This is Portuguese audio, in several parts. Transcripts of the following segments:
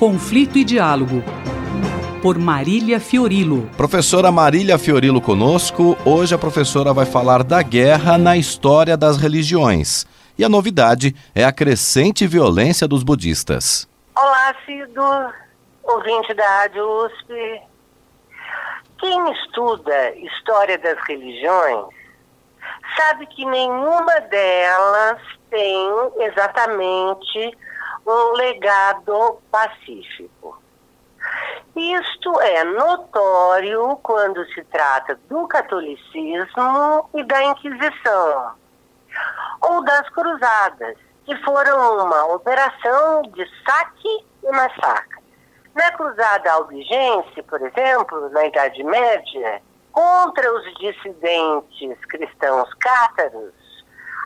Conflito e Diálogo, por Marília Fiorilo. Professora Marília Fiorilo conosco. Hoje a professora vai falar da guerra na história das religiões. E a novidade é a crescente violência dos budistas. Olá, Cido, ouvinte da Rádio USP. Quem estuda história das religiões sabe que nenhuma delas tem exatamente um legado pacífico. Isto é notório quando se trata do catolicismo e da Inquisição, ou das Cruzadas, que foram uma operação de saque e massacre. Na Cruzada Albigense, por exemplo, na Idade Média, contra os dissidentes cristãos cátaros,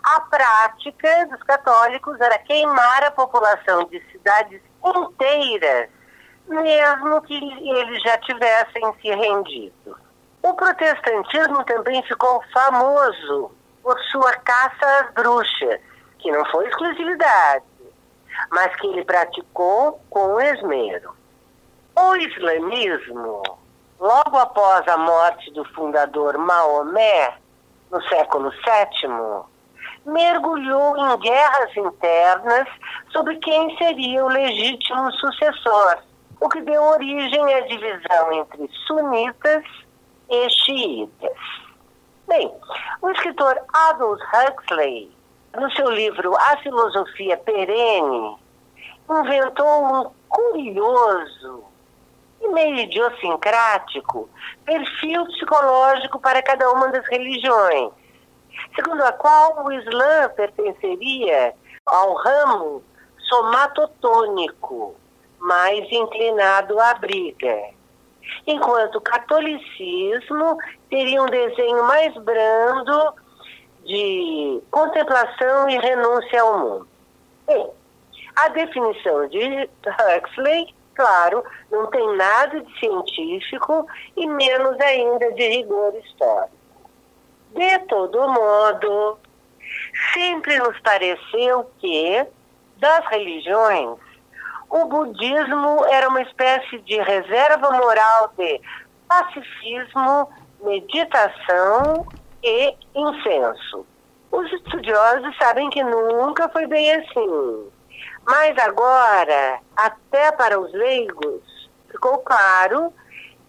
a prática dos católicos era queimar a população de cidades inteiras, mesmo que eles já tivessem se rendido. O protestantismo também ficou famoso por sua caça às bruxas, que não foi exclusividade, mas que ele praticou com esmero. O islamismo, logo após a morte do fundador Maomé, no século VII, mergulhou em guerras internas sobre quem seria o legítimo sucessor, o que deu origem à divisão entre sunitas e xiitas. Bem, o escritor Aldous Huxley, no seu livro A Filosofia Perene, inventou um curioso e meio idiosincrático perfil psicológico para cada uma das religiões segundo a qual o Islã pertenceria ao ramo somatotônico, mais inclinado à briga, enquanto o catolicismo teria um desenho mais brando de contemplação e renúncia ao mundo. Bem, a definição de Huxley, claro, não tem nada de científico e menos ainda de rigor histórico. De todo modo, sempre nos pareceu que, das religiões, o budismo era uma espécie de reserva moral de pacifismo, meditação e incenso. Os estudiosos sabem que nunca foi bem assim. Mas agora, até para os leigos, ficou claro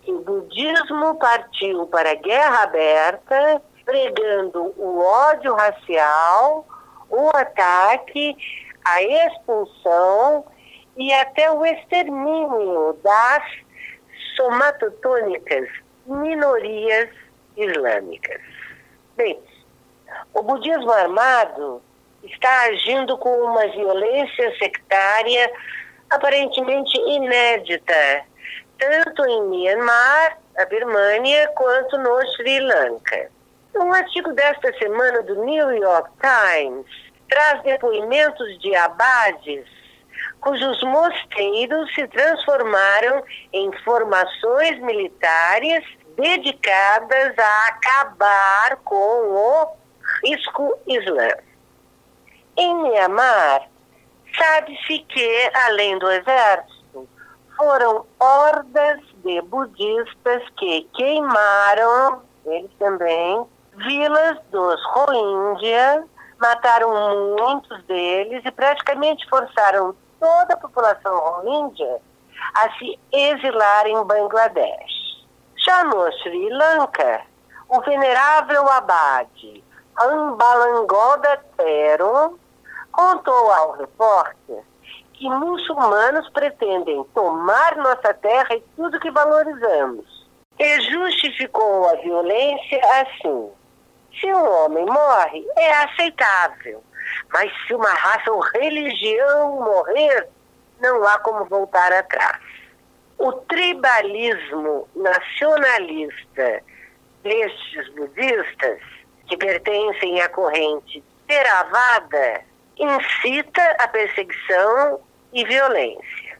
que o budismo partiu para a guerra aberta pregando o ódio racial, o ataque, a expulsão e até o extermínio das somatotônicas minorias islâmicas. Bem, o budismo armado está agindo com uma violência sectária aparentemente inédita, tanto em Myanmar, a Birmânia, quanto no Sri Lanka. Um artigo desta semana do New York Times traz depoimentos de abades cujos mosteiros se transformaram em formações militares dedicadas a acabar com o risco islã. Em Myanmar, sabe-se que, além do exército, foram hordas de budistas que queimaram, eles também, vilas dos Rohingya, mataram muitos deles e praticamente forçaram toda a população Rohingya a se exilar em Bangladesh. Já no Sri Lanka, o venerável abade Ambalangoda Tero contou ao repórter que muçulmanos pretendem tomar nossa terra e tudo que valorizamos. E justificou a violência assim. Se um homem morre, é aceitável. Mas se uma raça ou religião morrer, não há como voltar atrás. O tribalismo nacionalista destes budistas, que pertencem à corrente Theravada, incita a perseguição e violência.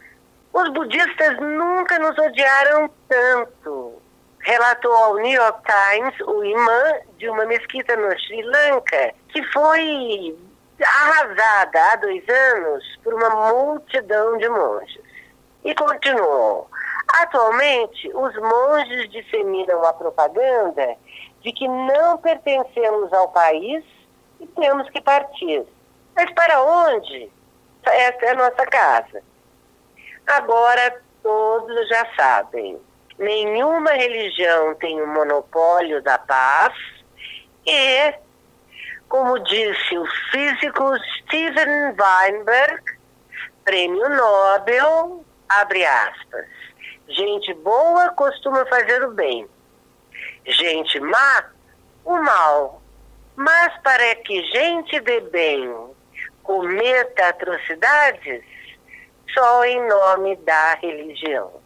Os budistas nunca nos odiaram tanto relatou ao New York Times o imã de uma mesquita no Sri Lanka, que foi arrasada há dois anos por uma multidão de monges. E continuou. Atualmente, os monges disseminam a propaganda de que não pertencemos ao país e temos que partir. Mas para onde? Essa é a nossa casa. Agora todos já sabem. Nenhuma religião tem o monopólio da paz e, como disse o físico Steven Weinberg, prêmio Nobel, abre aspas, gente boa costuma fazer o bem, gente má, o mal. Mas para que gente de bem cometa atrocidades, só em nome da religião.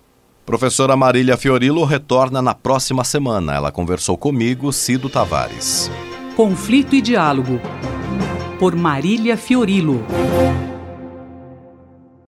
Professora Marília Fiorilo retorna na próxima semana. Ela conversou comigo, Cido Tavares. Conflito e Diálogo, por Marília Fiorilo.